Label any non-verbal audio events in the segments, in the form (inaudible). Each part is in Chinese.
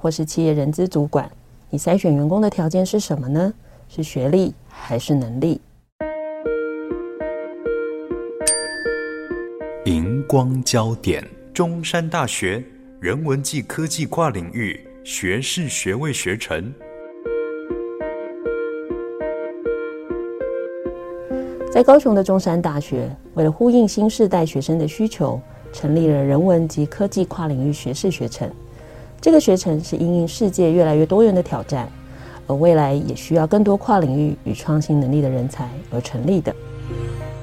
或是企业人资主管，你筛选员工的条件是什么呢？是学历还是能力？荧光焦点：中山大学人文暨科技跨领域学士学位学程。在高雄的中山大学，为了呼应新时代学生的需求，成立了人文及科技跨领域学士学程。这个学程是因应世界越来越多元的挑战，而未来也需要更多跨领域与创新能力的人才而成立的。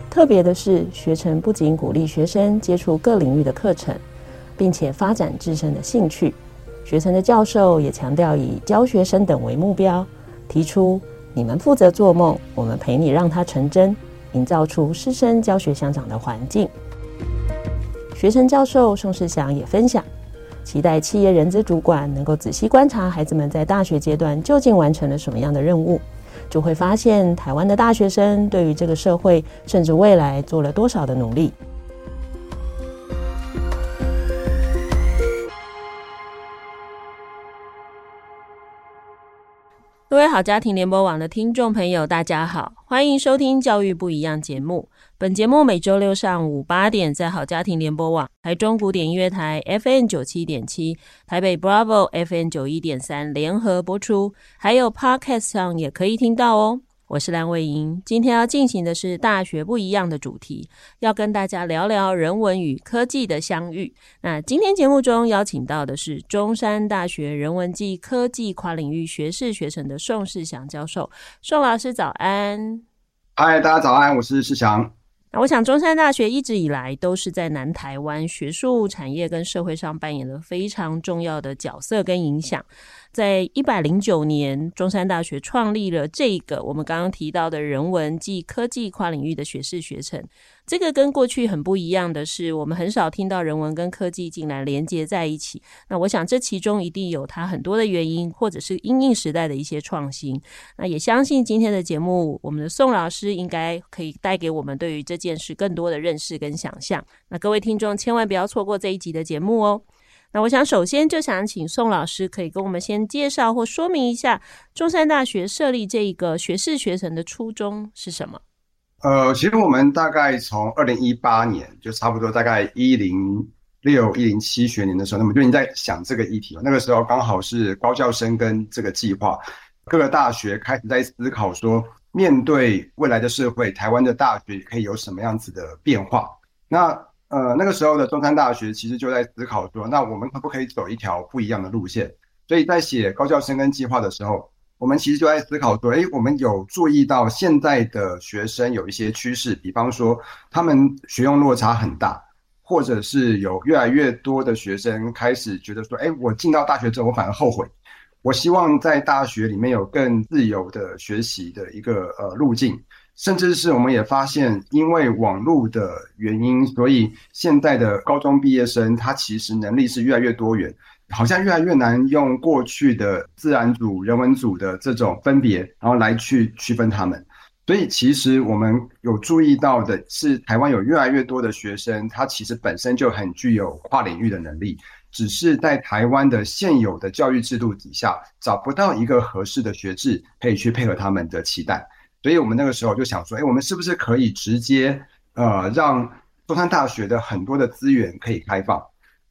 特别的是，学程不仅鼓励学生接触各领域的课程，并且发展自身的兴趣。学程的教授也强调以教学生等为目标，提出你们负责做梦，我们陪你让它成真，营造出师生教学相长的环境。学程教授宋世祥也分享。期待企业人资主管能够仔细观察孩子们在大学阶段究竟完成了什么样的任务，就会发现台湾的大学生对于这个社会甚至未来做了多少的努力。各位好家庭联播网的听众朋友，大家好，欢迎收听《教育不一样》节目。本节目每周六上午八点在好家庭联播网、台中古典音乐台 FM 九七点七、台北 Bravo FM 九一点三联合播出，还有 Podcast 上也可以听到哦。我是蓝伟莹，今天要进行的是大学不一样的主题，要跟大家聊聊人文与科技的相遇。那今天节目中邀请到的是中山大学人文暨科技跨领域学士学程的宋世祥教授，宋老师早安。嗨，大家早安，我是世祥。那我想，中山大学一直以来都是在南台湾学术产业跟社会上扮演了非常重要的角色跟影响。在一百零九年，中山大学创立了这个我们刚刚提到的人文暨科技跨领域的学士学程。这个跟过去很不一样的是，我们很少听到人文跟科技竟然连接在一起。那我想，这其中一定有它很多的原因，或者是因应时代的一些创新。那也相信今天的节目，我们的宋老师应该可以带给我们对于这件事更多的认识跟想象。那各位听众千万不要错过这一集的节目哦。那我想，首先就想请宋老师可以跟我们先介绍或说明一下中山大学设立这一个学士学程的初衷是什么？呃，其实我们大概从二零一八年，就差不多大概一零六一零七学年的时候，那么就已经在想这个议题了。那个时候刚好是高教深耕这个计划，各个大学开始在思考说，面对未来的社会，台湾的大学可以有什么样子的变化？那呃，那个时候的中山大学其实就在思考说，那我们可不可以走一条不一样的路线？所以在写高教深耕计划的时候，我们其实就在思考说，诶，我们有注意到现在的学生有一些趋势，比方说他们学用落差很大，或者是有越来越多的学生开始觉得说，诶，我进到大学之后，我反而后悔。我希望在大学里面有更自由的学习的一个呃路径。甚至是我们也发现，因为网络的原因，所以现在的高中毕业生他其实能力是越来越多元，好像越来越难用过去的自然组、人文组的这种分别，然后来去区分他们。所以其实我们有注意到的是，台湾有越来越多的学生，他其实本身就很具有跨领域的能力，只是在台湾的现有的教育制度底下，找不到一个合适的学制可以去配合他们的期待。所以我们那个时候就想说，哎，我们是不是可以直接，呃，让中山大学的很多的资源可以开放，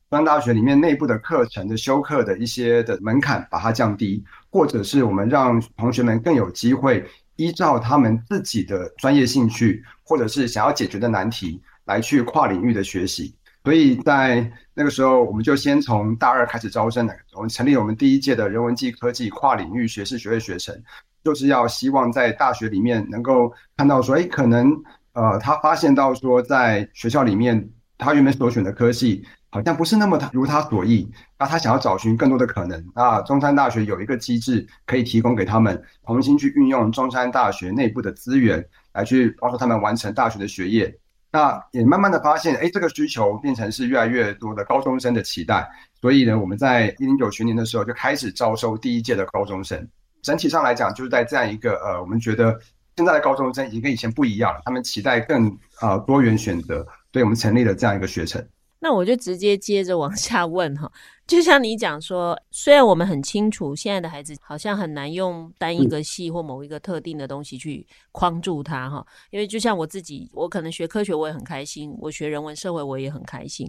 中山大学里面内部的课程的修课的一些的门槛把它降低，或者是我们让同学们更有机会依照他们自己的专业兴趣，或者是想要解决的难题来去跨领域的学习。所以在那个时候，我们就先从大二开始招生了，我们成立我们第一届的人文暨科技跨领域学士学位学程。就是要希望在大学里面能够看到说，哎，可能呃，他发现到说，在学校里面他原本所选的科系，好像不是那么如他所意。那他想要找寻更多的可能。那中山大学有一个机制可以提供给他们，重新去运用中山大学内部的资源来去帮助他们完成大学的学业。那也慢慢的发现，哎，这个需求变成是越来越多的高中生的期待。所以呢，我们在一零九学年的时候就开始招收第一届的高中生。整体上来讲，就是在这样一个呃，我们觉得现在的高中生已经跟以前不一样了，他们期待更呃多元选择，所以我们成立了这样一个学程。那我就直接接着往 (laughs) 下问哈，就像你讲说，虽然我们很清楚现在的孩子好像很难用单一个系或某一个特定的东西去框住他哈，因为就像我自己，我可能学科学我也很开心，我学人文社会我也很开心，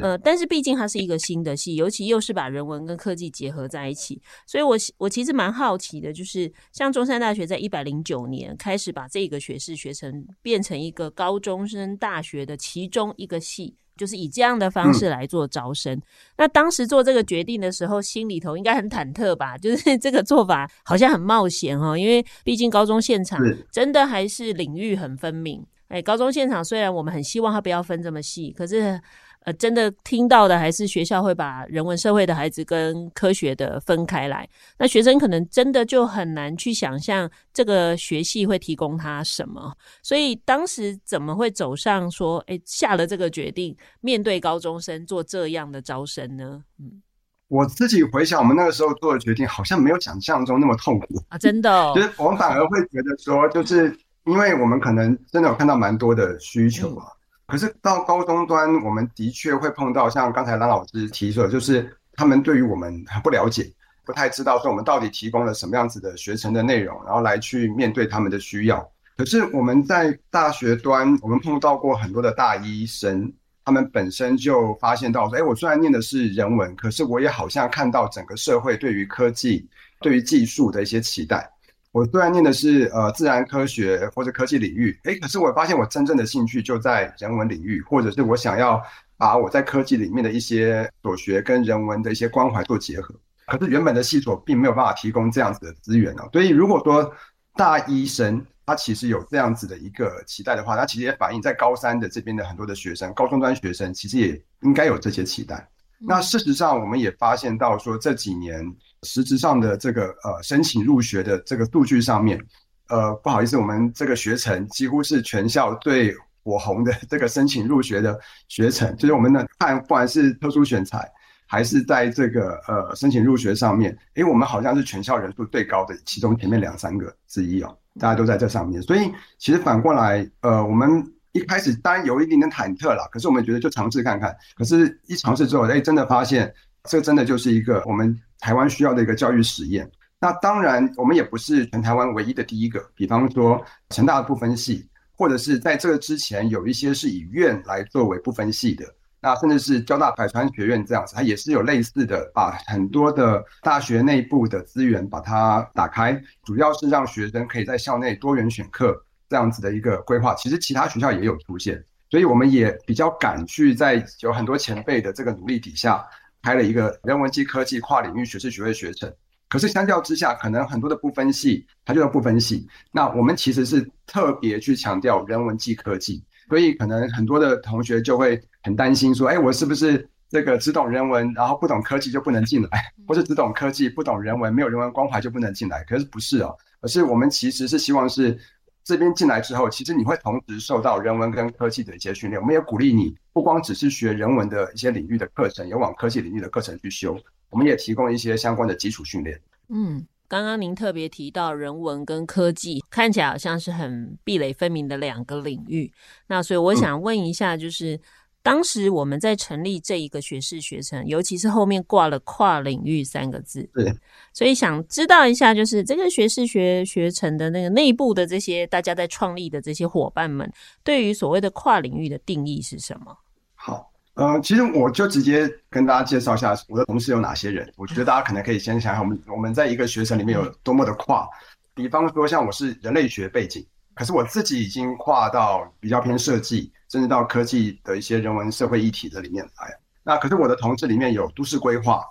呃，但是毕竟它是一个新的系，尤其又是把人文跟科技结合在一起，所以我我其实蛮好奇的，就是像中山大学在一百零九年开始把这个学士学成变成一个高中生大学的其中一个系。就是以这样的方式来做招生。嗯、那当时做这个决定的时候，心里头应该很忐忑吧？就是这个做法好像很冒险哈，因为毕竟高中现场真的还是领域很分明。哎，高中现场虽然我们很希望它不要分这么细，可是。呃，真的听到的还是学校会把人文社会的孩子跟科学的分开来，那学生可能真的就很难去想象这个学系会提供他什么。所以当时怎么会走上说，哎，下了这个决定，面对高中生做这样的招生呢？嗯，我自己回想，我们那个时候做的决定，好像没有想象中那么痛苦啊，真的哦。(laughs) 就是我们反而会觉得说，就是因为我们可能真的有看到蛮多的需求啊。嗯可是到高中端，我们的确会碰到像刚才郎老师提出的，就是他们对于我们很不了解，不太知道说我们到底提供了什么样子的学程的内容，然后来去面对他们的需要。可是我们在大学端，我们碰到过很多的大一生，他们本身就发现到说，哎，我虽然念的是人文，可是我也好像看到整个社会对于科技、对于技术的一些期待。我虽然念的是呃自然科学或者科技领域，诶，可是我发现我真正的兴趣就在人文领域，或者是我想要把我在科技里面的一些所学跟人文的一些关怀做结合。可是原本的系所并没有办法提供这样子的资源哦，所以如果说大一生他其实有这样子的一个期待的话，他其实也反映在高三的这边的很多的学生，高中端学生其实也应该有这些期待。那事实上我们也发现到说这几年。实质上的这个呃申请入学的这个数据上面，呃不好意思，我们这个学程几乎是全校最火红的这个申请入学的学程，就是我们的看不管是特殊选材，还是在这个呃申请入学上面，诶我们好像是全校人数最高的其中前面两三个之一哦，大家都在这上面，所以其实反过来，呃我们一开始当然有一点点忐忑啦，可是我们觉得就尝试看看，可是一尝试之后，哎真的发现这真的就是一个我们。台湾需要的一个教育实验，那当然我们也不是全台湾唯一的第一个。比方说成大的不分系，或者是在这个之前有一些是以院来作为不分系的，那甚至是交大百川学院这样子，它也是有类似的，把很多的大学内部的资源把它打开，主要是让学生可以在校内多元选课这样子的一个规划。其实其他学校也有出现，所以我们也比较敢去在有很多前辈的这个努力底下。开了一个人文暨科技跨领域学士学位学程，可是相较之下，可能很多的不分系，它就是不分系。那我们其实是特别去强调人文暨科技，所以可能很多的同学就会很担心说，哎，我是不是这个只懂人文，然后不懂科技就不能进来，或是只懂科技不懂人文，没有人文关怀就不能进来？可是不是哦，而是我们其实是希望是。这边进来之后，其实你会同时受到人文跟科技的一些训练。我们也鼓励你，不光只是学人文的一些领域的课程，有往科技领域的课程去修。我们也提供一些相关的基础训练。嗯，刚刚您特别提到人文跟科技，看起来好像是很壁垒分明的两个领域。那所以我想问一下，就是。嗯当时我们在成立这一个学士学程，尤其是后面挂了“跨领域”三个字，对，所以想知道一下，就是这个学士学学程的那个内部的这些大家在创立的这些伙伴们，对于所谓的跨领域的定义是什么？好，呃，其实我就直接跟大家介绍一下我的同事有哪些人。我觉得大家可能可以先想想，我们我们在一个学程里面有多么的跨。比方说，像我是人类学背景，可是我自己已经跨到比较偏设计。甚至到科技的一些人文社会议题的里面来。那可是我的同事里面有都市规划，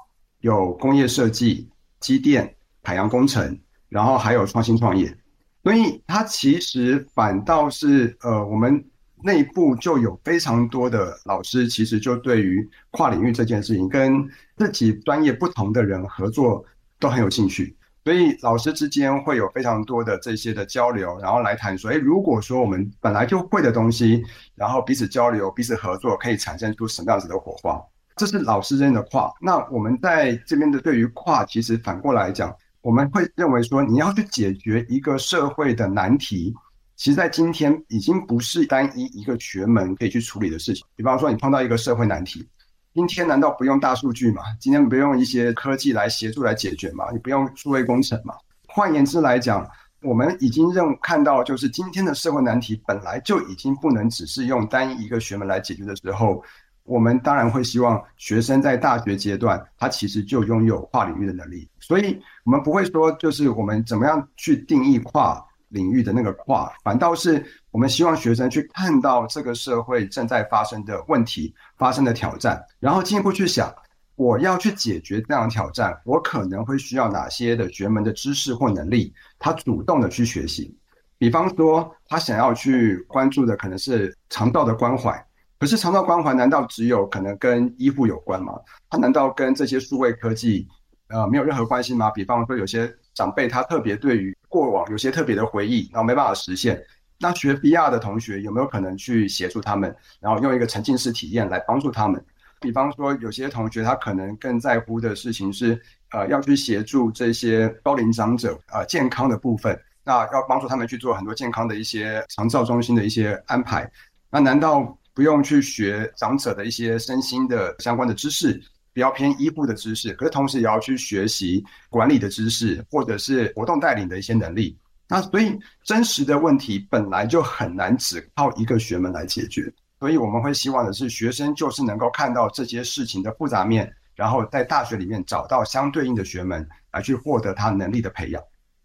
有工业设计、机电、海洋工程，然后还有创新创业。所以它其实反倒是呃，我们内部就有非常多的老师，其实就对于跨领域这件事情，跟自己专业不同的人合作都很有兴趣。所以老师之间会有非常多的这些的交流，然后来谈说，诶，如果说我们本来就会的东西，然后彼此交流、彼此合作，可以产生出什么样子的火花？这是老师之间的跨。那我们在这边的对于跨，其实反过来讲，我们会认为说，你要去解决一个社会的难题，其实在今天已经不是单一一个学门可以去处理的事情。比方说，你碰到一个社会难题。今天难道不用大数据吗？今天不用一些科技来协助来解决吗？你不用数位工程吗？换言之来讲，我们已经认看到，就是今天的社会难题本来就已经不能只是用单一一个学门来解决的时候，我们当然会希望学生在大学阶段，他其实就拥有跨领域的能力。所以，我们不会说就是我们怎么样去定义跨。领域的那个跨，反倒是我们希望学生去看到这个社会正在发生的问题、发生的挑战，然后进一步去想，我要去解决这样的挑战，我可能会需要哪些的学门的知识或能力，他主动的去学习。比方说，他想要去关注的可能是肠道的关怀，可是肠道关怀难道只有可能跟医护有关吗？他难道跟这些数位科技呃没有任何关系吗？比方说，有些长辈他特别对于过往有些特别的回忆，然后没办法实现。那学 VR 的同学有没有可能去协助他们，然后用一个沉浸式体验来帮助他们？比方说，有些同学他可能更在乎的事情是，呃，要去协助这些高龄长者，呃，健康的部分，那要帮助他们去做很多健康的一些长照中心的一些安排。那难道不用去学长者的一些身心的相关的知识？比较偏医护的知识，可是同时也要去学习管理的知识，或者是活动带领的一些能力。那所以真实的问题本来就很难只靠一个学门来解决，所以我们会希望的是学生就是能够看到这些事情的复杂面，然后在大学里面找到相对应的学门来去获得他能力的培养。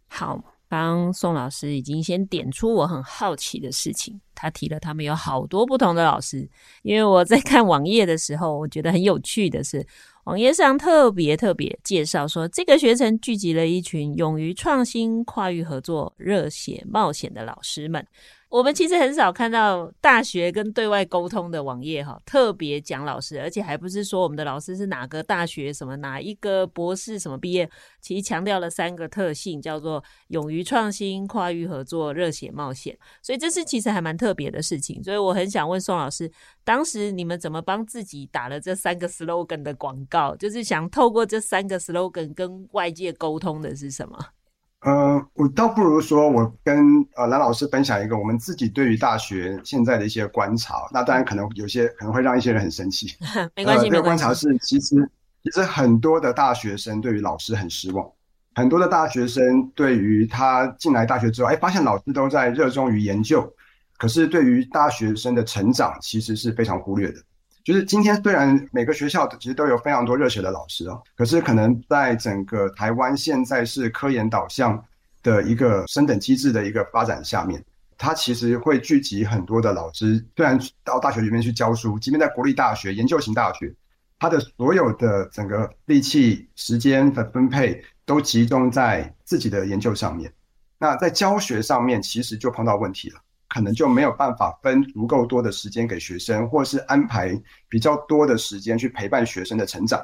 好。刚宋老师已经先点出我很好奇的事情，他提了他们有好多不同的老师。因为我在看网页的时候，我觉得很有趣的是，网页上特别特别介绍说，这个学程聚集了一群勇于创新、跨域合作、热血冒险的老师们。我们其实很少看到大学跟对外沟通的网页哈，特别讲老师，而且还不是说我们的老师是哪个大学什么哪一个博士什么毕业，其实强调了三个特性，叫做勇于创新、跨域合作、热血冒险。所以这是其实还蛮特别的事情。所以我很想问宋老师，当时你们怎么帮自己打了这三个 slogan 的广告？就是想透过这三个 slogan 跟外界沟通的是什么？呃，我倒不如说，我跟呃蓝老师分享一个我们自己对于大学现在的一些观察。那当然可能有些可能会让一些人很生气，(laughs) 没关系。呃、这个观察是，其实其实很多的大学生对于老师很失望，很多的大学生对于他进来大学之后，哎，发现老师都在热衷于研究，可是对于大学生的成长其实是非常忽略的。就是今天，虽然每个学校其实都有非常多热血的老师哦，可是可能在整个台湾现在是科研导向的一个升等机制的一个发展下面，它其实会聚集很多的老师。虽然到大学里面去教书，即便在国立大学、研究型大学，它的所有的整个力气、时间的分配都集中在自己的研究上面。那在教学上面，其实就碰到问题了。可能就没有办法分足够多的时间给学生，或是安排比较多的时间去陪伴学生的成长。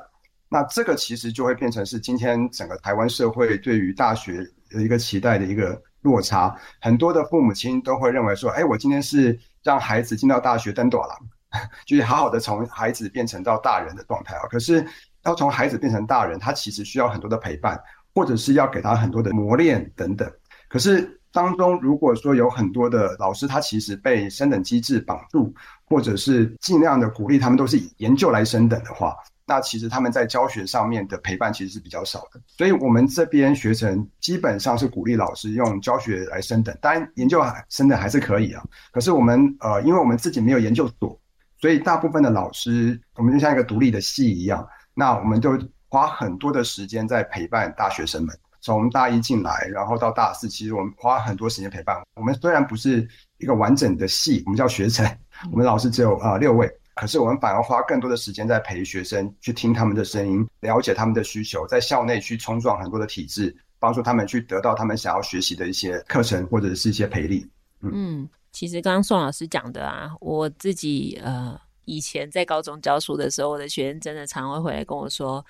那这个其实就会变成是今天整个台湾社会对于大学的一个期待的一个落差。很多的父母亲都会认为说：“哎，我今天是让孩子进到大学登大人，(laughs) 就是好好的从孩子变成到大人的状态啊。”可是要从孩子变成大人，他其实需要很多的陪伴，或者是要给他很多的磨练等等。可是。当中，如果说有很多的老师，他其实被升等机制绑住，或者是尽量的鼓励他们都是以研究来升等的话，那其实他们在教学上面的陪伴其实是比较少的。所以，我们这边学程基本上是鼓励老师用教学来升等，当然研究升等还是可以啊。可是我们呃，因为我们自己没有研究所，所以大部分的老师，我们就像一个独立的系一样，那我们就花很多的时间在陪伴大学生们。从大一进来，然后到大四，其实我们花很多时间陪伴。我们虽然不是一个完整的系，我们叫学程，我们老师只有啊、呃、六位，可是我们反而花更多的时间在陪学生，去听他们的声音，了解他们的需求，在校内去冲撞很多的体制，帮助他们去得到他们想要学习的一些课程或者是一些培力。嗯。嗯其实刚刚宋老师讲的啊，我自己呃以前在高中教书的时候，我的学生真的常会回来跟我说，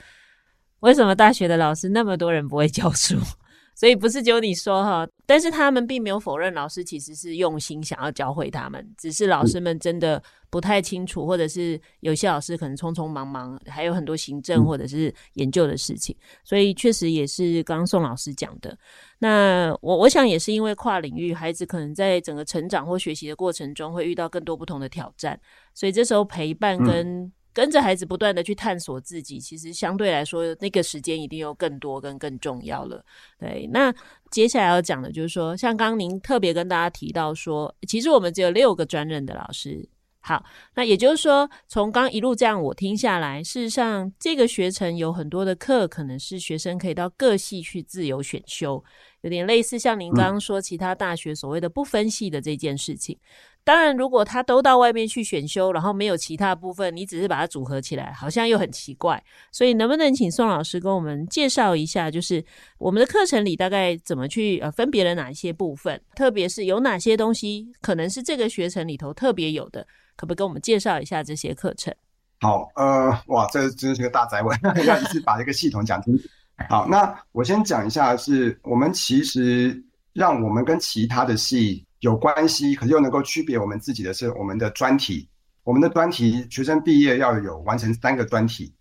为什么大学的老师那么多人不会教书？(laughs) 所以不是只有你说哈，但是他们并没有否认老师其实是用心想要教会他们，只是老师们真的不太清楚，或者是有些老师可能匆匆忙忙，还有很多行政或者是研究的事情，所以确实也是刚刚宋老师讲的。那我我想也是因为跨领域，孩子可能在整个成长或学习的过程中会遇到更多不同的挑战，所以这时候陪伴跟跟着孩子不断的去探索自己，其实相对来说，那个时间一定又更多跟更重要了。对，那接下来要讲的就是说，像刚刚您特别跟大家提到说，其实我们只有六个专任的老师。好，那也就是说，从刚一路这样我听下来，事实上这个学程有很多的课，可能是学生可以到各系去自由选修，有点类似像您刚刚说其他大学所谓的不分系的这件事情。当然，如果他都到外面去选修，然后没有其他部分，你只是把它组合起来，好像又很奇怪。所以，能不能请宋老师跟我们介绍一下，就是我们的课程里大概怎么去呃分别了哪一些部分，特别是有哪些东西可能是这个学程里头特别有的，可不可以跟我们介绍一下这些课程？好，呃，哇，这真是个大哉问，要一次把这个系统讲清楚。(laughs) 好，那我先讲一下是，是我们其实让我们跟其他的系。有关系，可是又能够区别我们自己的是我们的专题。我们的专题学生毕业要有完成三个专题，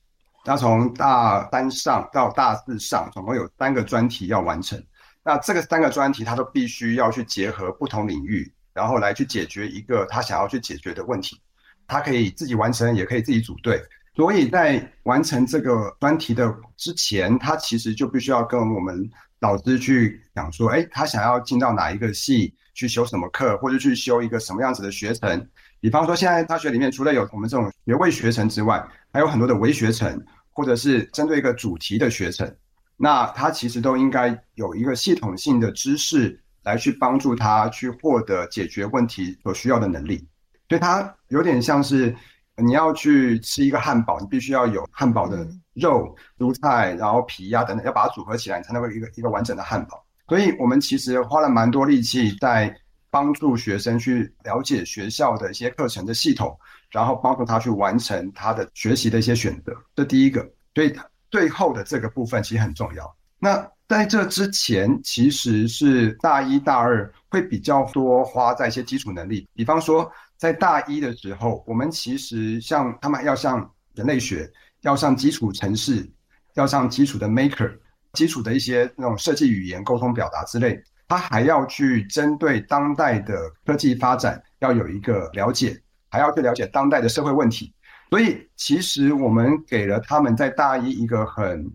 要从大三上到大四上，总共有三个专题要完成。那这个三个专题，他都必须要去结合不同领域，然后来去解决一个他想要去解决的问题。他可以自己完成，也可以自己组队。所以在完成这个专题的之前，他其实就必须要跟我们老师去讲说，哎，他想要进到哪一个系。去修什么课，或者去修一个什么样子的学程？比方说，现在大学里面除了有我们这种学位学程之外，还有很多的微学程，或者是针对一个主题的学程。那他其实都应该有一个系统性的知识来去帮助他去获得解决问题所需要的能力。所以它有点像是你要去吃一个汉堡，你必须要有汉堡的肉、蔬菜，然后皮呀、啊、等等，要把它组合起来，你才能够一个一个完整的汉堡。所以我们其实花了蛮多力气在帮助学生去了解学校的一些课程的系统，然后帮助他去完成他的学习的一些选择。这第一个，对最后的这个部分其实很重要。那在这之前，其实是大一大二会比较多花在一些基础能力，比方说在大一的时候，我们其实像他们要上人类学，要上基础程式，要上基础的 Maker。基础的一些那种设计语言、沟通表达之类，他还要去针对当代的科技发展要有一个了解，还要去了解当代的社会问题。所以，其实我们给了他们在大一一个很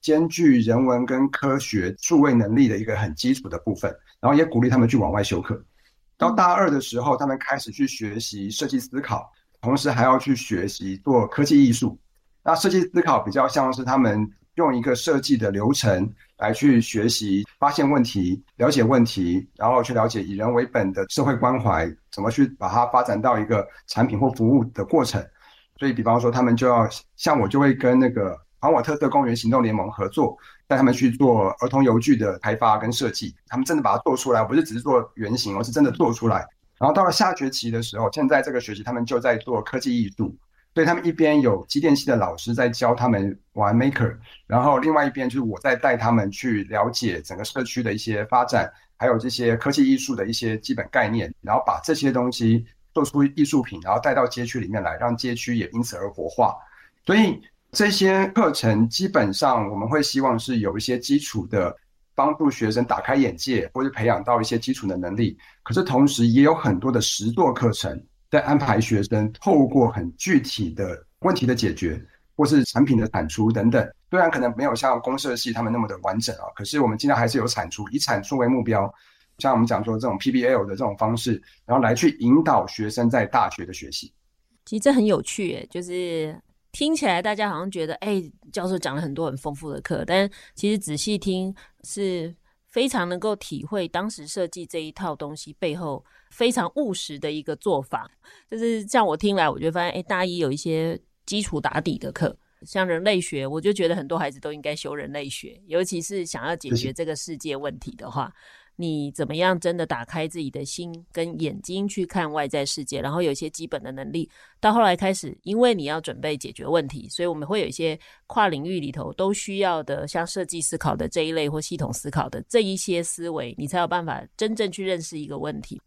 兼具人文跟科学、数位能力的一个很基础的部分，然后也鼓励他们去往外修课。到大二的时候，他们开始去学习设计思考，同时还要去学习做科技艺术。那设计思考比较像是他们。用一个设计的流程来去学习、发现问题、了解问题，然后去了解以人为本的社会关怀，怎么去把它发展到一个产品或服务的过程。所以，比方说，他们就要像我，就会跟那个还我特色公园行动联盟合作，带他们去做儿童游具的开发跟设计。他们真的把它做出来，不是只是做原型，而是真的做出来。然后到了下学期的时候，现在这个学期他们就在做科技艺术。所以他们一边有机电系的老师在教他们玩 Maker，然后另外一边就是我在带他们去了解整个社区的一些发展，还有这些科技艺术的一些基本概念，然后把这些东西做出艺术品，然后带到街区里面来，让街区也因此而活化。所以这些课程基本上我们会希望是有一些基础的，帮助学生打开眼界，或是培养到一些基础的能力。可是同时也有很多的实作课程。在安排学生透过很具体的问题的解决，或是产品的产出等等，虽然可能没有像公社系他们那么的完整啊，可是我们尽量还是有产出，以产出为目标。像我们讲说这种 PBL 的这种方式，然后来去引导学生在大学的学习。其实这很有趣诶，就是听起来大家好像觉得，哎，教授讲了很多很丰富的课，但其实仔细听是非常能够体会当时设计这一套东西背后。非常务实的一个做法，就是像我听来，我就发现，哎，大一有一些基础打底的课，像人类学，我就觉得很多孩子都应该修人类学，尤其是想要解决这个世界问题的话，你怎么样真的打开自己的心跟眼睛去看外在世界，然后有一些基本的能力。到后来开始，因为你要准备解决问题，所以我们会有一些跨领域里头都需要的，像设计思考的这一类或系统思考的这一些思维，你才有办法真正去认识一个问题。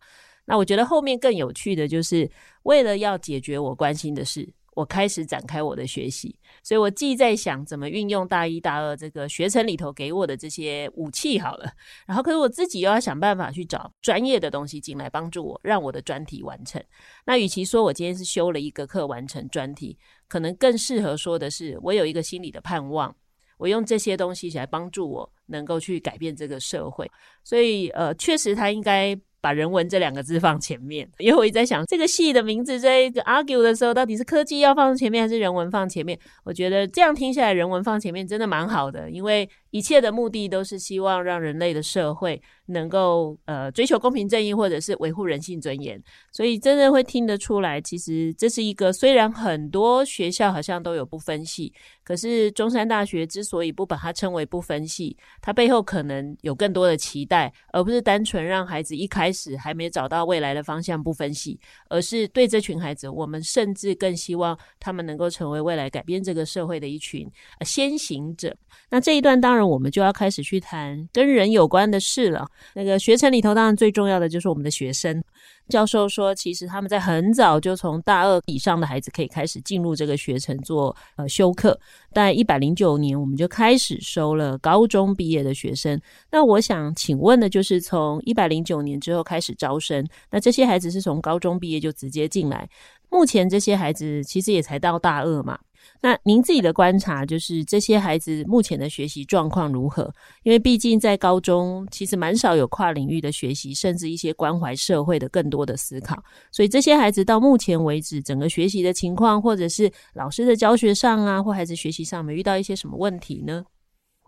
那我觉得后面更有趣的就是，为了要解决我关心的事。我开始展开我的学习，所以我既在想怎么运用大一大二这个学程里头给我的这些武器好了，然后可是我自己又要想办法去找专业的东西进来帮助我，让我的专题完成。那与其说我今天是修了一个课完成专题，可能更适合说的是我有一个心理的盼望，我用这些东西来帮助我能够去改变这个社会。所以呃，确实他应该。把人文这两个字放前面，因为我一直在想这个戏的名字在 argue 的时候，到底是科技要放前面还是人文放前面？我觉得这样听下来，人文放前面真的蛮好的，因为一切的目的都是希望让人类的社会能够呃追求公平正义，或者是维护人性尊严。所以真的会听得出来，其实这是一个虽然很多学校好像都有不分系，可是中山大学之所以不把它称为不分系，它背后可能有更多的期待，而不是单纯让孩子一开始还没找到未来的方向不分析，而是对这群孩子，我们甚至更希望他们能够成为未来改变这个社会的一群先行者。那这一段当然我们就要开始去谈跟人有关的事了。那个学程里头当然最重要的就是我们的学生。教授说，其实他们在很早就从大二以上的孩子可以开始进入这个学程做呃修课。在一百零九年，我们就开始收了高中毕业的学生。那我想请问的就是，从一百零九年之后开始招生，那这些孩子是从高中毕业就直接进来。目前这些孩子其实也才到大二嘛。那您自己的观察就是这些孩子目前的学习状况如何？因为毕竟在高中其实蛮少有跨领域的学习，甚至一些关怀社会的更多的思考。所以这些孩子到目前为止，整个学习的情况，或者是老师的教学上啊，或孩子学习上，没遇到一些什么问题呢？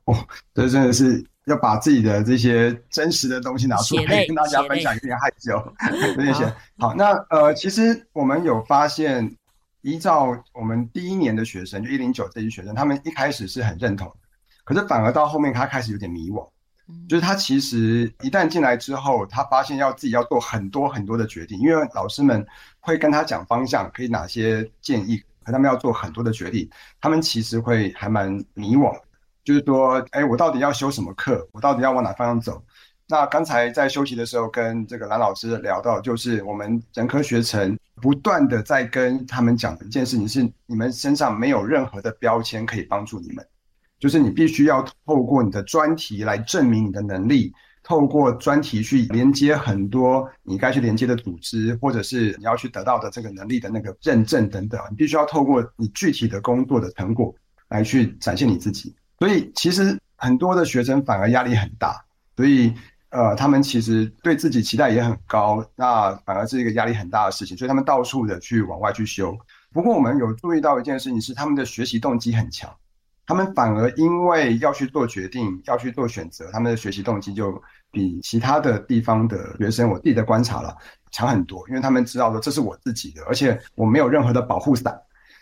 哦，这真的是要把自己的这些真实的东西拿出来跟大家分享，有点害羞，(laughs) 有点险。好，那呃，其实我们有发现。依照我们第一年的学生，就一零九这些学生，他们一开始是很认同，可是反而到后面他开始有点迷惘，就是他其实一旦进来之后，他发现要自己要做很多很多的决定，因为老师们会跟他讲方向，可以哪些建议，可他们要做很多的决定，他们其实会还蛮迷惘，就是说，哎，我到底要修什么课？我到底要往哪方向走？那刚才在休息的时候，跟这个蓝老师聊到，就是我们人科学程不断的在跟他们讲的一件事情是：你们身上没有任何的标签可以帮助你们，就是你必须要透过你的专题来证明你的能力，透过专题去连接很多你该去连接的组织，或者是你要去得到的这个能力的那个认证等等，你必须要透过你具体的工作的成果来去展现你自己。所以其实很多的学生反而压力很大，所以。呃，他们其实对自己期待也很高，那反而是一个压力很大的事情，所以他们到处的去往外去修。不过我们有注意到一件事情是，他们的学习动机很强，他们反而因为要去做决定，要去做选择，他们的学习动机就比其他的地方的学生，我自己的观察了，强很多，因为他们知道说这是我自己的，而且我没有任何的保护伞。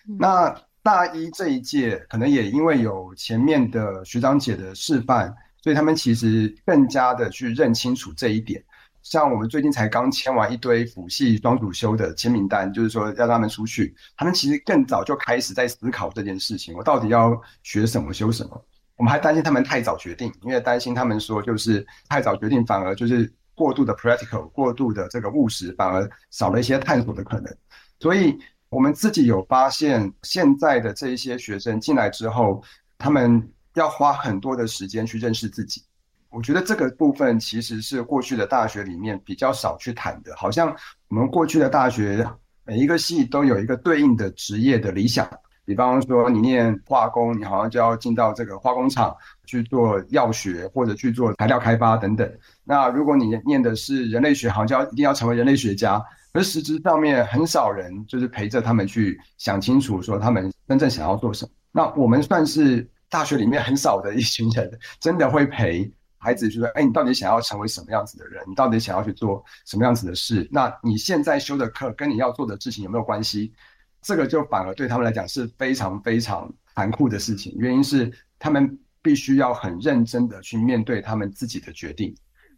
嗯。那大一这一届可能也因为有前面的学长姐的示范。所以他们其实更加的去认清楚这一点，像我们最近才刚签完一堆辅系双主修的签名单，就是说要他们出去，他们其实更早就开始在思考这件事情，我到底要学什么修什么。我们还担心他们太早决定，因为担心他们说就是太早决定，反而就是过度的 practical，过度的这个务实，反而少了一些探索的可能。所以我们自己有发现，现在的这一些学生进来之后，他们。要花很多的时间去认识自己，我觉得这个部分其实是过去的大学里面比较少去谈的。好像我们过去的大学每一个系都有一个对应的职业的理想，比方说你念化工，你好像就要进到这个化工厂去做药学或者去做材料开发等等。那如果你念的是人类学，好像就要一定要成为人类学家。而实质上面很少人就是陪着他们去想清楚，说他们真正想要做什么。那我们算是。大学里面很少的一群人，真的会陪孩子，就说：“哎，你到底想要成为什么样子的人？你到底想要去做什么样子的事？那你现在修的课跟你要做的事情有没有关系？”这个就反而对他们来讲是非常非常残酷的事情。原因是他们必须要很认真的去面对他们自己的决定。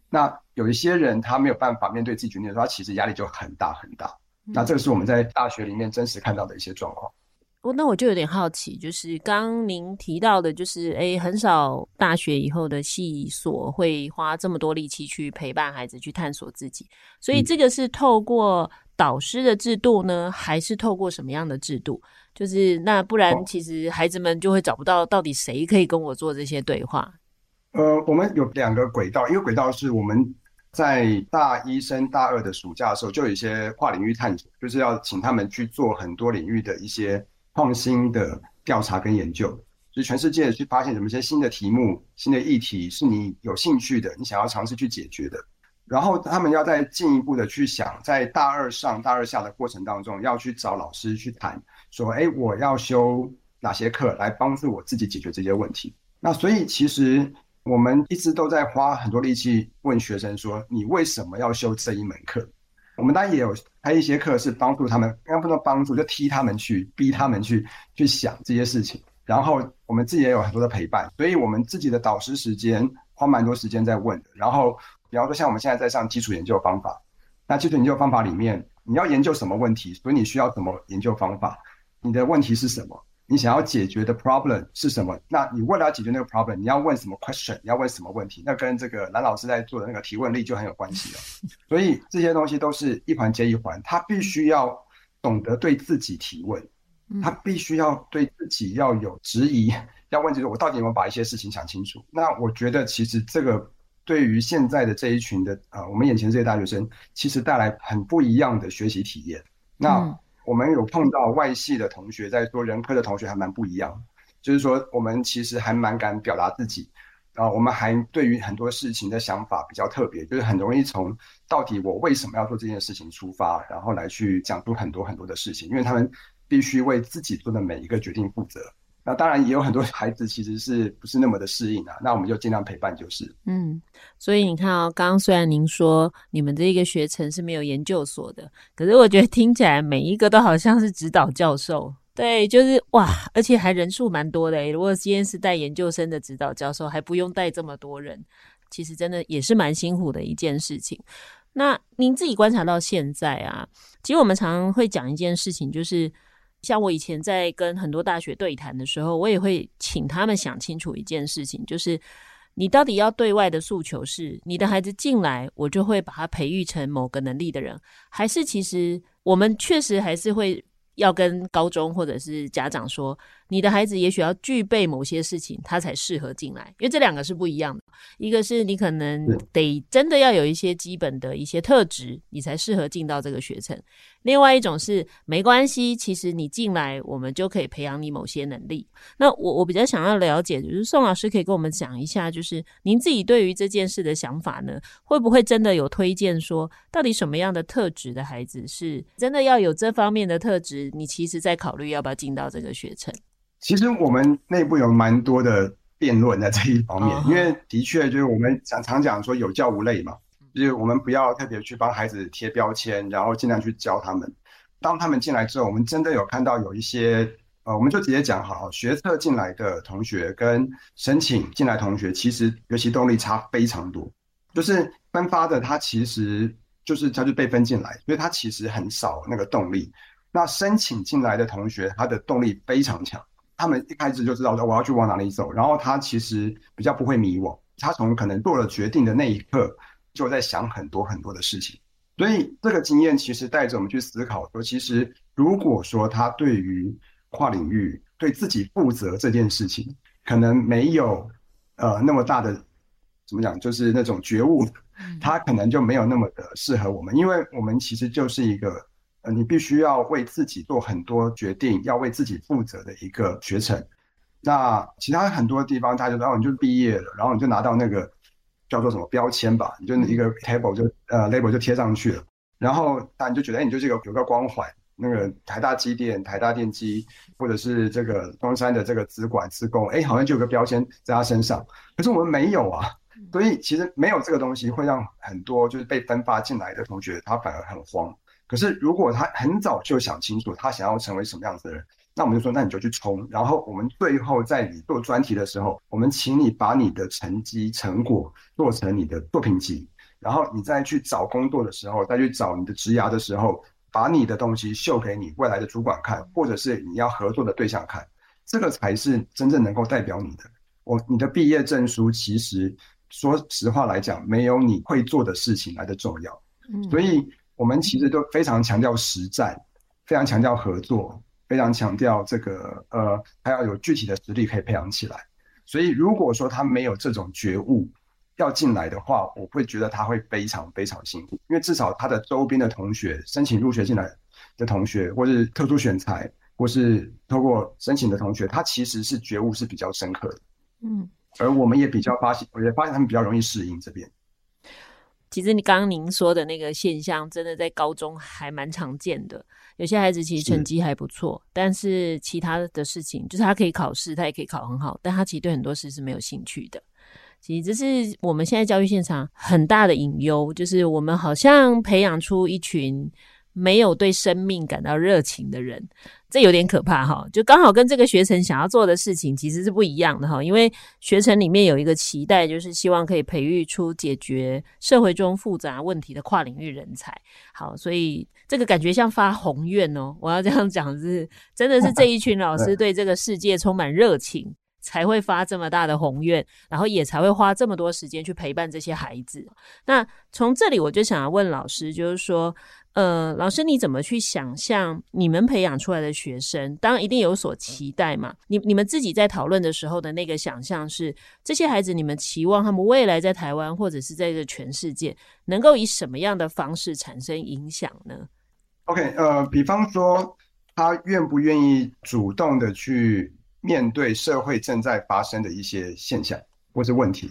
那有一些人他没有办法面对自己决定的时候，他其实压力就很大很大。那这个是我们在大学里面真实看到的一些状况。我那我就有点好奇，就是刚您提到的，就是诶，很少大学以后的系所会花这么多力气去陪伴孩子去探索自己，所以这个是透过导师的制度呢，还是透过什么样的制度？就是那不然，其实孩子们就会找不到到底谁可以跟我做这些对话。呃，我们有两个轨道，一个轨道是我们在大一升大二的暑假的时候，就有一些跨领域探索，就是要请他们去做很多领域的一些。创新的调查跟研究，就是全世界去发现什么些新的题目、新的议题是你有兴趣的，你想要尝试去解决的。然后他们要再进一步的去想，在大二上、大二下的过程当中，要去找老师去谈，说：“哎，我要修哪些课来帮助我自己解决这些问题？”那所以其实我们一直都在花很多力气问学生说：“你为什么要修这一门课？”我们当然也有开一些课，是帮助他们，刚刚不能帮助，就踢他们去，逼他们去去想这些事情。然后我们自己也有很多的陪伴，所以我们自己的导师时间花蛮多时间在问的。然后，比方说像我们现在在上基础研究方法，那基础研究方法里面，你要研究什么问题，所以你需要什么研究方法，你的问题是什么？你想要解决的 problem 是什么？那你为了要解决那个 problem，你要问什么 question？你要问什么问题？那跟这个蓝老师在做的那个提问力就很有关系了。(laughs) 所以这些东西都是一环接一环，他必须要懂得对自己提问，他必须要对自己要有质疑，(laughs) 要问就是我到底有没有把一些事情想清楚？那我觉得其实这个对于现在的这一群的啊、呃，我们眼前这些大学生，其实带来很不一样的学习体验。那。我们有碰到外系的同学，在说人科的同学还蛮不一样，就是说我们其实还蛮敢表达自己，啊我们还对于很多事情的想法比较特别，就是很容易从到底我为什么要做这件事情出发，然后来去讲出很多很多的事情，因为他们必须为自己做的每一个决定负责。那当然也有很多孩子其实是不是那么的适应啊，那我们就尽量陪伴就是。嗯，所以你看哦，刚刚虽然您说你们这一个学程是没有研究所的，可是我觉得听起来每一个都好像是指导教授。对，就是哇，而且还人数蛮多的。如果今天是带研究生的指导教授，还不用带这么多人，其实真的也是蛮辛苦的一件事情。那您自己观察到现在啊，其实我们常常会讲一件事情，就是。像我以前在跟很多大学对谈的时候，我也会请他们想清楚一件事情，就是你到底要对外的诉求是你的孩子进来，我就会把他培育成某个能力的人，还是其实我们确实还是会要跟高中或者是家长说，你的孩子也许要具备某些事情，他才适合进来，因为这两个是不一样的。一个是你可能得真的要有一些基本的一些特质，你才适合进到这个学程。另外一种是没关系，其实你进来，我们就可以培养你某些能力。那我我比较想要了解，就是宋老师可以跟我们讲一下，就是您自己对于这件事的想法呢？会不会真的有推荐说，到底什么样的特质的孩子是真的要有这方面的特质？你其实在考虑要不要进到这个学程？其实我们内部有蛮多的辩论在这一方面，因为的确就是我们常常讲说有教无类嘛。就是我们不要特别去帮孩子贴标签，然后尽量去教他们。当他们进来之后，我们真的有看到有一些，呃，我们就直接讲好，学测进来的同学跟申请进来同学，其实学习动力差非常多。就是分发的他其实就是他就被分进来，所以他其实很少那个动力。那申请进来的同学，他的动力非常强，他们一开始就知道说我要去往哪里走，然后他其实比较不会迷惘，他从可能做了决定的那一刻。就在想很多很多的事情，所以这个经验其实带着我们去思考说，其实如果说他对于跨领域对自己负责这件事情，可能没有呃那么大的怎么讲，就是那种觉悟，他可能就没有那么的适合我们，因为我们其实就是一个呃你必须要为自己做很多决定，要为自己负责的一个学程。那其他很多地方，他就然后你就毕业了，然后你就拿到那个。叫做什么标签吧，你就一个 table 就呃 label 就贴上去了，然后那你就觉得，哎，你就这个有个光环，那个台大机电、台大电机，或者是这个中山的这个资管、资工，哎，好像就有个标签在他身上。可是我们没有啊，所以其实没有这个东西，会让很多就是被分发进来的同学他反而很慌。可是如果他很早就想清楚，他想要成为什么样子的人。那我们就说，那你就去冲，然后我们最后在你做专题的时候，我们请你把你的成绩成果做成你的作品集，然后你再去找工作的时候，再去找你的职涯的时候，把你的东西秀给你未来的主管看，或者是你要合作的对象看，这个才是真正能够代表你的。我你的毕业证书，其实说实话来讲，没有你会做的事情来的重要。所以我们其实都非常强调实战，非常强调合作，非常强调这个呃，还要有具体的实力可以培养起来。所以如果说他没有这种觉悟要进来的话，我会觉得他会非常非常辛苦，因为至少他的周边的同学申请入学进来的同学，或是特殊选材，或是透过申请的同学，他其实是觉悟是比较深刻的。嗯，而我们也比较发现，我也发现他们比较容易适应这边。其实你刚刚您说的那个现象，真的在高中还蛮常见的。有些孩子其实成绩还不错，是但是其他的事情，就是他可以考试，他也可以考很好，但他其实对很多事是没有兴趣的。其实这是我们现在教育现场很大的隐忧，就是我们好像培养出一群。没有对生命感到热情的人，这有点可怕哈。就刚好跟这个学程想要做的事情其实是不一样的哈。因为学程里面有一个期待，就是希望可以培育出解决社会中复杂问题的跨领域人才。好，所以这个感觉像发宏愿哦。我要这样讲是，真的是这一群老师对这个世界充满热情，才会发这么大的宏愿，然后也才会花这么多时间去陪伴这些孩子。那从这里我就想要问老师，就是说。呃，老师，你怎么去想象你们培养出来的学生？当然一定有所期待嘛。你你们自己在讨论的时候的那个想象是，这些孩子你们期望他们未来在台湾或者是在这全世界，能够以什么样的方式产生影响呢？OK，呃，比方说他愿不愿意主动的去面对社会正在发生的一些现象或者问题。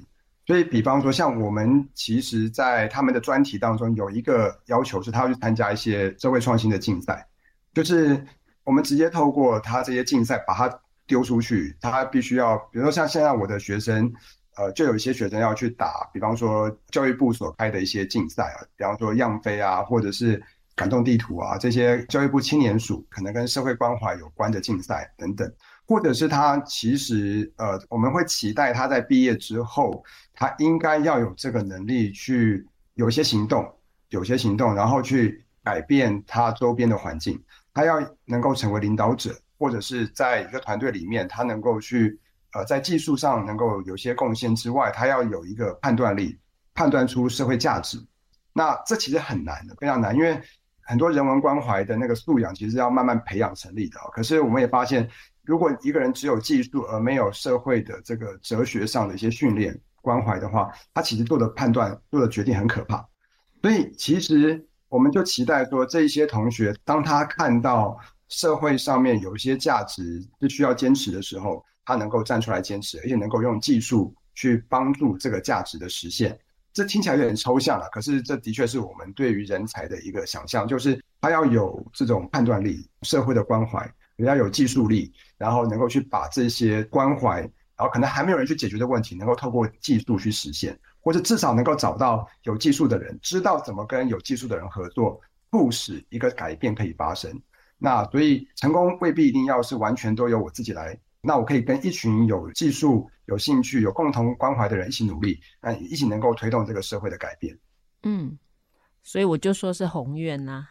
所以，比方说，像我们其实，在他们的专题当中有一个要求，是他要去参加一些社会创新的竞赛，就是我们直接透过他这些竞赛把他丢出去，他必须要，比如说像现在我的学生，呃，就有一些学生要去打，比方说教育部所开的一些竞赛啊，比方说样飞啊，或者是感动地图啊，这些教育部青年署可能跟社会关怀有关的竞赛等等。或者是他其实呃，我们会期待他在毕业之后，他应该要有这个能力去有些行动，有些行动，然后去改变他周边的环境。他要能够成为领导者，或者是在一个团队里面，他能够去呃，在技术上能够有些贡献之外，他要有一个判断力，判断出社会价值。那这其实很难的，非常难，因为很多人文关怀的那个素养，其实要慢慢培养成立的。可是我们也发现。如果一个人只有技术而没有社会的这个哲学上的一些训练关怀的话，他其实做的判断、做的决定很可怕。所以，其实我们就期待说，这些同学当他看到社会上面有一些价值是需要坚持的时候，他能够站出来坚持，而且能够用技术去帮助这个价值的实现。这听起来有点抽象了，可是这的确是我们对于人才的一个想象，就是他要有这种判断力、社会的关怀。人家有技术力，然后能够去把这些关怀，然后可能还没有人去解决的问题，能够透过技术去实现，或者至少能够找到有技术的人，知道怎么跟有技术的人合作，促使一个改变可以发生。那所以成功未必一定要是完全都由我自己来，那我可以跟一群有技术、有兴趣、有共同关怀的人一起努力，那一起能够推动这个社会的改变。嗯，所以我就说是宏愿呐，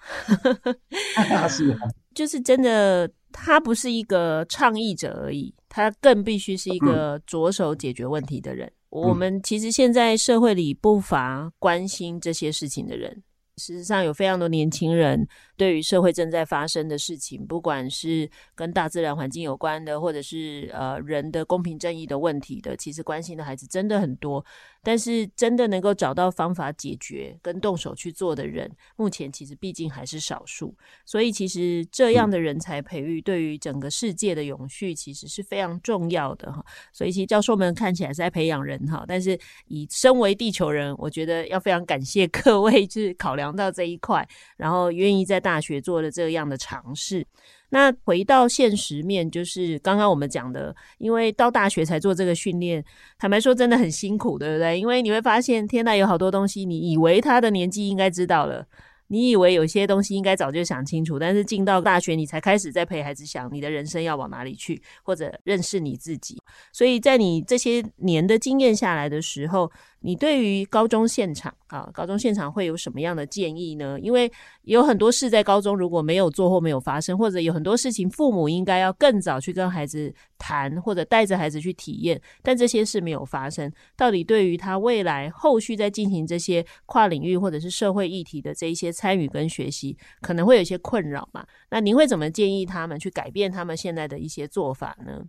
(laughs) 是，(laughs) 就是真的。他不是一个倡议者而已，他更必须是一个着手解决问题的人。嗯。我们其实现在社会里不乏关心这些事情的人。事实上，有非常多年轻人对于社会正在发生的事情，不管是跟大自然环境有关的，或者是呃人的公平正义的问题的，其实关心的孩子真的很多。但是，真的能够找到方法解决跟动手去做的人，目前其实毕竟还是少数。所以，其实这样的人才培育对于整个世界的永续，其实是非常重要的哈。所以，其实教授们看起来是在培养人哈，但是以身为地球人，我觉得要非常感谢 (laughs) 各位，就是考量到这一块，然后愿意在大学做了这样的尝试。那回到现实面，就是刚刚我们讲的，因为到大学才做这个训练，坦白说真的很辛苦，对不对？因为你会发现，天呐，有好多东西，你以为他的年纪应该知道了。你以为有些东西应该早就想清楚，但是进到大学，你才开始在陪孩子想你的人生要往哪里去，或者认识你自己。所以在你这些年的经验下来的时候，你对于高中现场啊，高中现场会有什么样的建议呢？因为有很多事在高中如果没有做或没有发生，或者有很多事情父母应该要更早去跟孩子谈，或者带着孩子去体验，但这些事没有发生，到底对于他未来后续在进行这些跨领域或者是社会议题的这一些参与跟学习，可能会有一些困扰嘛？那您会怎么建议他们去改变他们现在的一些做法呢？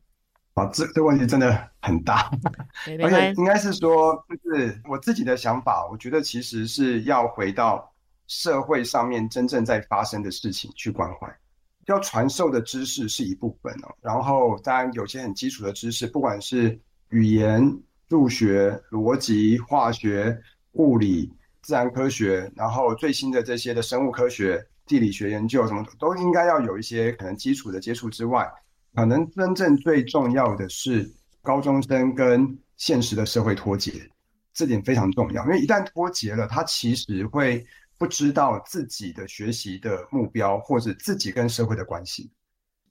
啊，这这个问题真的很大，(laughs) 而且应该是说，就是我自己的想法，我觉得其实是要回到社会上面真正在发生的事情去关怀。要传授的知识是一部分哦，然后当然有些很基础的知识，不管是语言、数学、逻辑、化学、物理、自然科学，然后最新的这些的生物科学、地理学研究什么，都应该要有一些可能基础的接触之外。可能真正最重要的是高中生跟现实的社会脱节，这点非常重要。因为一旦脱节了，他其实会不知道自己的学习的目标，或者自己跟社会的关系。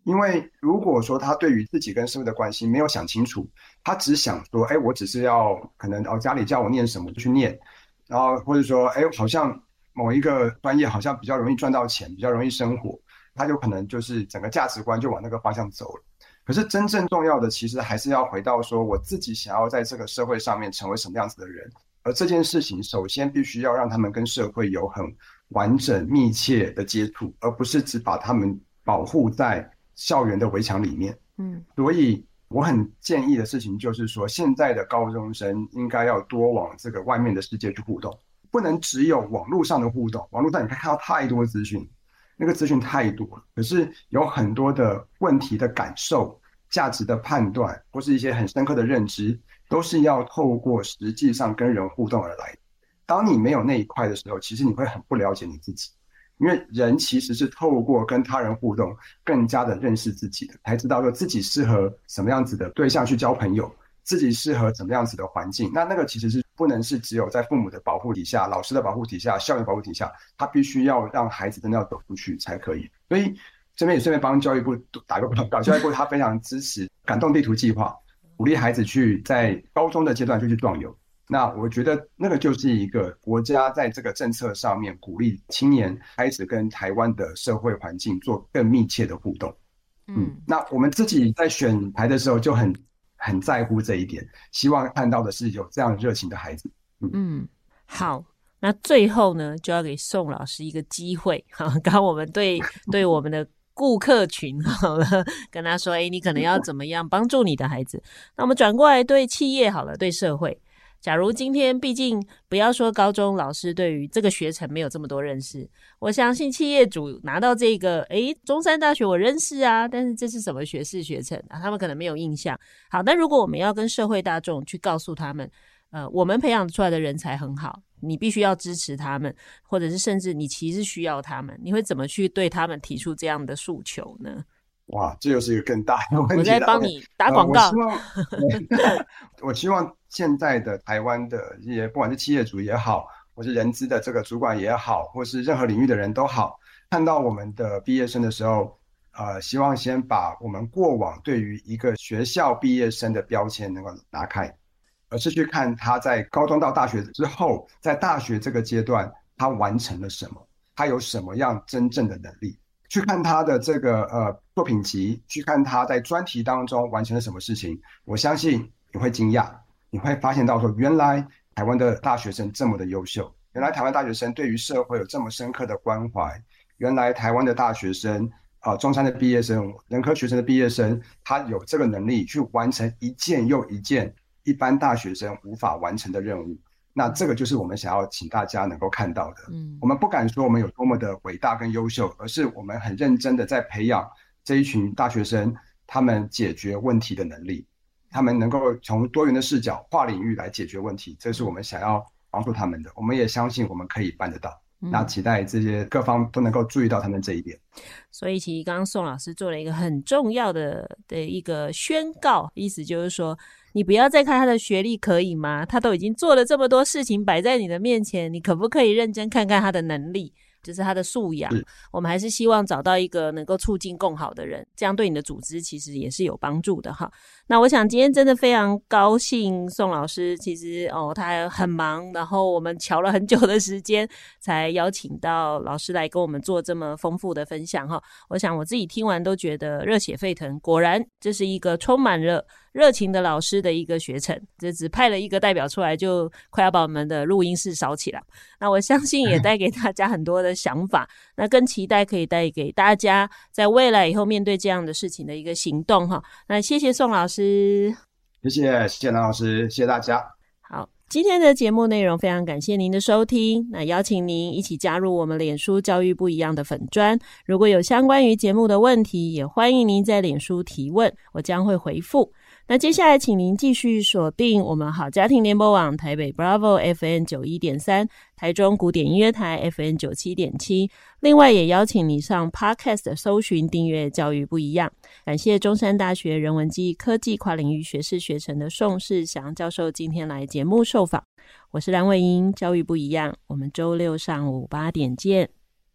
因为如果说他对于自己跟社会的关系没有想清楚，他只想说：“哎，我只是要可能哦，家里叫我念什么就去念，然后或者说，哎，好像某一个专业好像比较容易赚到钱，比较容易生活。”他有可能就是整个价值观就往那个方向走了，可是真正重要的其实还是要回到说，我自己想要在这个社会上面成为什么样子的人，而这件事情首先必须要让他们跟社会有很完整密切的接触，而不是只把他们保护在校园的围墙里面。嗯，所以我很建议的事情就是说，现在的高中生应该要多往这个外面的世界去互动，不能只有网络上的互动，网络上你可以看到太多资讯。那个资讯太多了，可是有很多的问题的感受、价值的判断，或是一些很深刻的认知，都是要透过实际上跟人互动而来。当你没有那一块的时候，其实你会很不了解你自己，因为人其实是透过跟他人互动，更加的认识自己的，才知道说自己适合什么样子的对象去交朋友。自己适合怎么样子的环境？那那个其实是不能是只有在父母的保护底下、老师的保护底下、校园保护底下，他必须要让孩子真的要走出去才可以。所以这边也顺便帮教育部打个广告，教育部他非常支持感动地图计划，鼓励孩子去在高中的阶段就去壮游。那我觉得那个就是一个国家在这个政策上面鼓励青年开始跟台湾的社会环境做更密切的互动。嗯，那我们自己在选牌的时候就很。很在乎这一点，希望看到的是有这样热情的孩子。嗯，好，那最后呢，就要给宋老师一个机会哈，刚 (laughs) 刚我们对对我们的顾客群好了，(laughs) 跟他说，哎，你可能要怎么样帮助你的孩子？那我们转过来对企业好了，对社会。假如今天，毕竟不要说高中老师对于这个学程没有这么多认识，我相信企业主拿到这个，诶，中山大学我认识啊，但是这是什么学士学程啊？他们可能没有印象。好，那如果我们要跟社会大众去告诉他们，呃，我们培养出来的人才很好，你必须要支持他们，或者是甚至你其实需要他们，你会怎么去对他们提出这样的诉求呢？哇，这又是一个更大的问题。我在帮你打广告。呃、我希望现在的台湾的这些，不管是企业主也好，或是人资的这个主管也好，或是任何领域的人都好，看到我们的毕业生的时候，呃，希望先把我们过往对于一个学校毕业生的标签能够拿开，而是去看他在高中到大学之后，在大学这个阶段他完成了什么，他有什么样真正的能力。去看他的这个呃作品集，去看他在专题当中完成了什么事情，我相信你会惊讶，你会发现到说，原来台湾的大学生这么的优秀，原来台湾大学生对于社会有这么深刻的关怀，原来台湾的大学生啊、中山的毕业生，人科学生的毕业生，他有这个能力去完成一件又一件一般大学生无法完成的任务。那这个就是我们想要请大家能够看到的。嗯，我们不敢说我们有多么的伟大跟优秀，而是我们很认真的在培养这一群大学生，他们解决问题的能力，他们能够从多元的视角、跨领域来解决问题，这是我们想要帮助他们的。我们也相信我们可以办得到。那期待这些各方都能够注意到他们这一点。所以，其实刚刚宋老师做了一个很重要的的一个宣告，意思就是说。你不要再看他的学历，可以吗？他都已经做了这么多事情摆在你的面前，你可不可以认真看看他的能力？就是他的素养，我们还是希望找到一个能够促进更好的人，这样对你的组织其实也是有帮助的哈。那我想今天真的非常高兴，宋老师其实哦他很忙，然后我们瞧了很久的时间才邀请到老师来跟我们做这么丰富的分享哈。我想我自己听完都觉得热血沸腾，果然这是一个充满了热情的老师的一个学程，这只派了一个代表出来，就快要把我们的录音室烧起来。那我相信也带给大家很多的想法，那更期待可以带给大家在未来以后面对这样的事情的一个行动哈。那谢谢宋老师。谢谢，谢谢南老师，谢谢大家。好，今天的节目内容非常感谢您的收听。那邀请您一起加入我们脸书教育不一样的粉砖。如果有相关于节目的问题，也欢迎您在脸书提问，我将会回复。那接下来，请您继续锁定我们好家庭联播网台北 Bravo FM 九一点三，台中古典音乐台 FM 九七点七。另外，也邀请你上 Podcast 搜寻订阅“教育不一样”。感谢中山大学人文暨科技跨领域学士学程的宋世祥教授今天来节目受访。我是蓝伟莹，教育不一样，我们周六上午八点见。